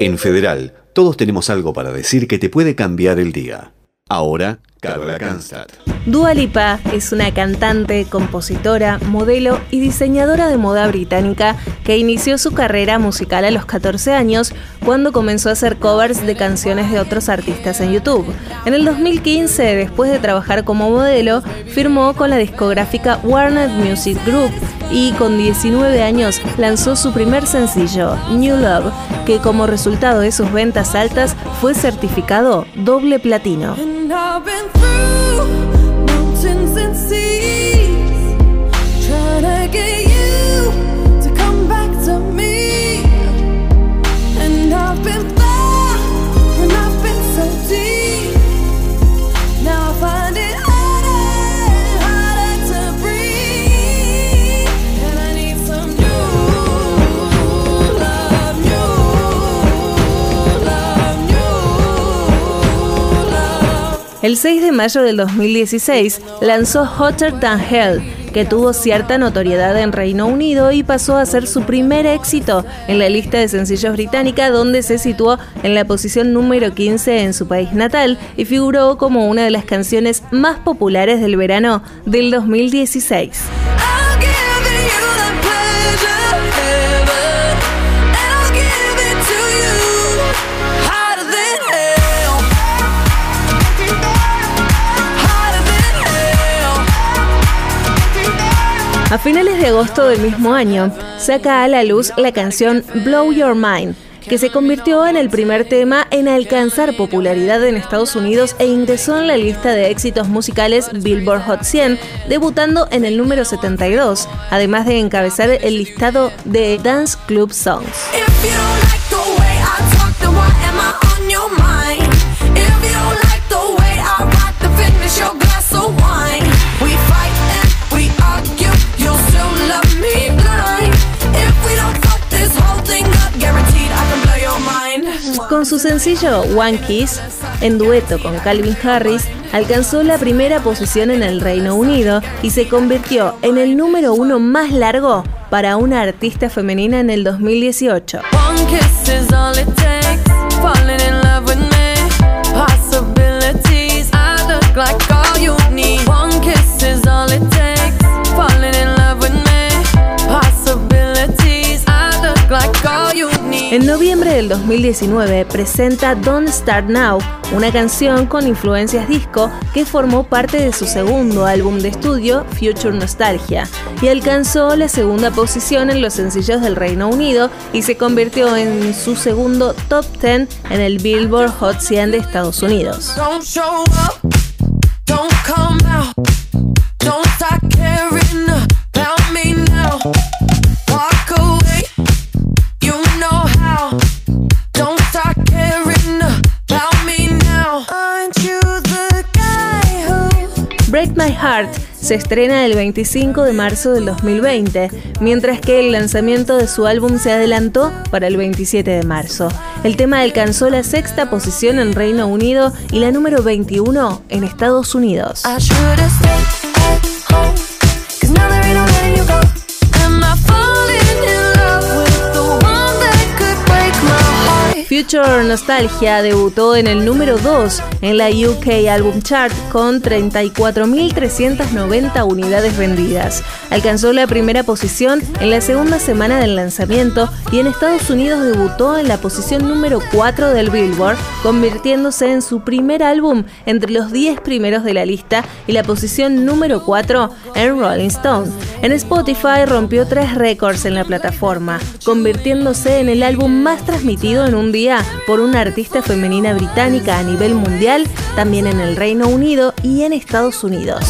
En Federal, todos tenemos algo para decir que te puede cambiar el día. Ahora, Carola Kanstadt. Dua Lipa es una cantante, compositora, modelo y diseñadora de moda británica que inició su carrera musical a los 14 años cuando comenzó a hacer covers de canciones de otros artistas en YouTube. En el 2015, después de trabajar como modelo, firmó con la discográfica Warner Music Group y con 19 años lanzó su primer sencillo, New Love, que como resultado de sus ventas altas fue certificado doble platino. El 6 de mayo del 2016 lanzó Hotter Than Hell, que tuvo cierta notoriedad en Reino Unido y pasó a ser su primer éxito en la lista de sencillos británica, donde se situó en la posición número 15 en su país natal y figuró como una de las canciones más populares del verano del 2016. A finales de agosto del mismo año, saca a la luz la canción Blow Your Mind, que se convirtió en el primer tema en alcanzar popularidad en Estados Unidos e ingresó en la lista de éxitos musicales Billboard Hot 100, debutando en el número 72, además de encabezar el listado de Dance Club Songs. Con su sencillo One Kiss, en dueto con Calvin Harris, alcanzó la primera posición en el Reino Unido y se convirtió en el número uno más largo para una artista femenina en el 2018. En noviembre del 2019 presenta Don't Start Now, una canción con influencias disco que formó parte de su segundo álbum de estudio, Future Nostalgia, y alcanzó la segunda posición en los sencillos del Reino Unido y se convirtió en su segundo top 10 en el Billboard Hot 100 de Estados Unidos. My Heart se estrena el 25 de marzo del 2020, mientras que el lanzamiento de su álbum se adelantó para el 27 de marzo. El tema alcanzó la sexta posición en Reino Unido y la número 21 en Estados Unidos. Nostalgia debutó en el número 2 en la UK Album Chart con 34.390 unidades vendidas. Alcanzó la primera posición en la segunda semana del lanzamiento y en Estados Unidos debutó en la posición número 4 del Billboard, convirtiéndose en su primer álbum entre los 10 primeros de la lista y la posición número 4 en Rolling Stone. En Spotify rompió tres récords en la plataforma, convirtiéndose en el álbum más transmitido en un día por una artista femenina británica a nivel mundial, también en el Reino Unido y en Estados Unidos.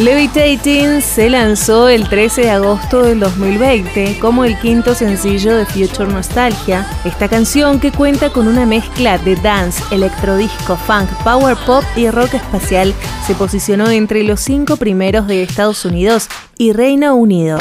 Levitating se lanzó el 13 de agosto del 2020 como el quinto sencillo de Future Nostalgia. Esta canción, que cuenta con una mezcla de dance, electrodisco, funk, power pop y rock espacial, se posicionó entre los cinco primeros de Estados Unidos y Reino Unido.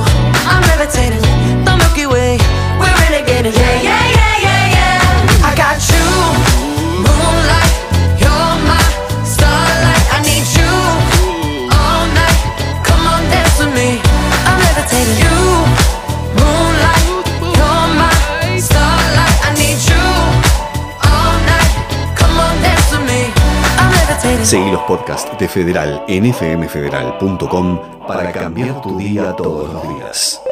I'm levitating. Seguí los podcasts de Federal en fmfederal.com para cambiar tu día todos los días.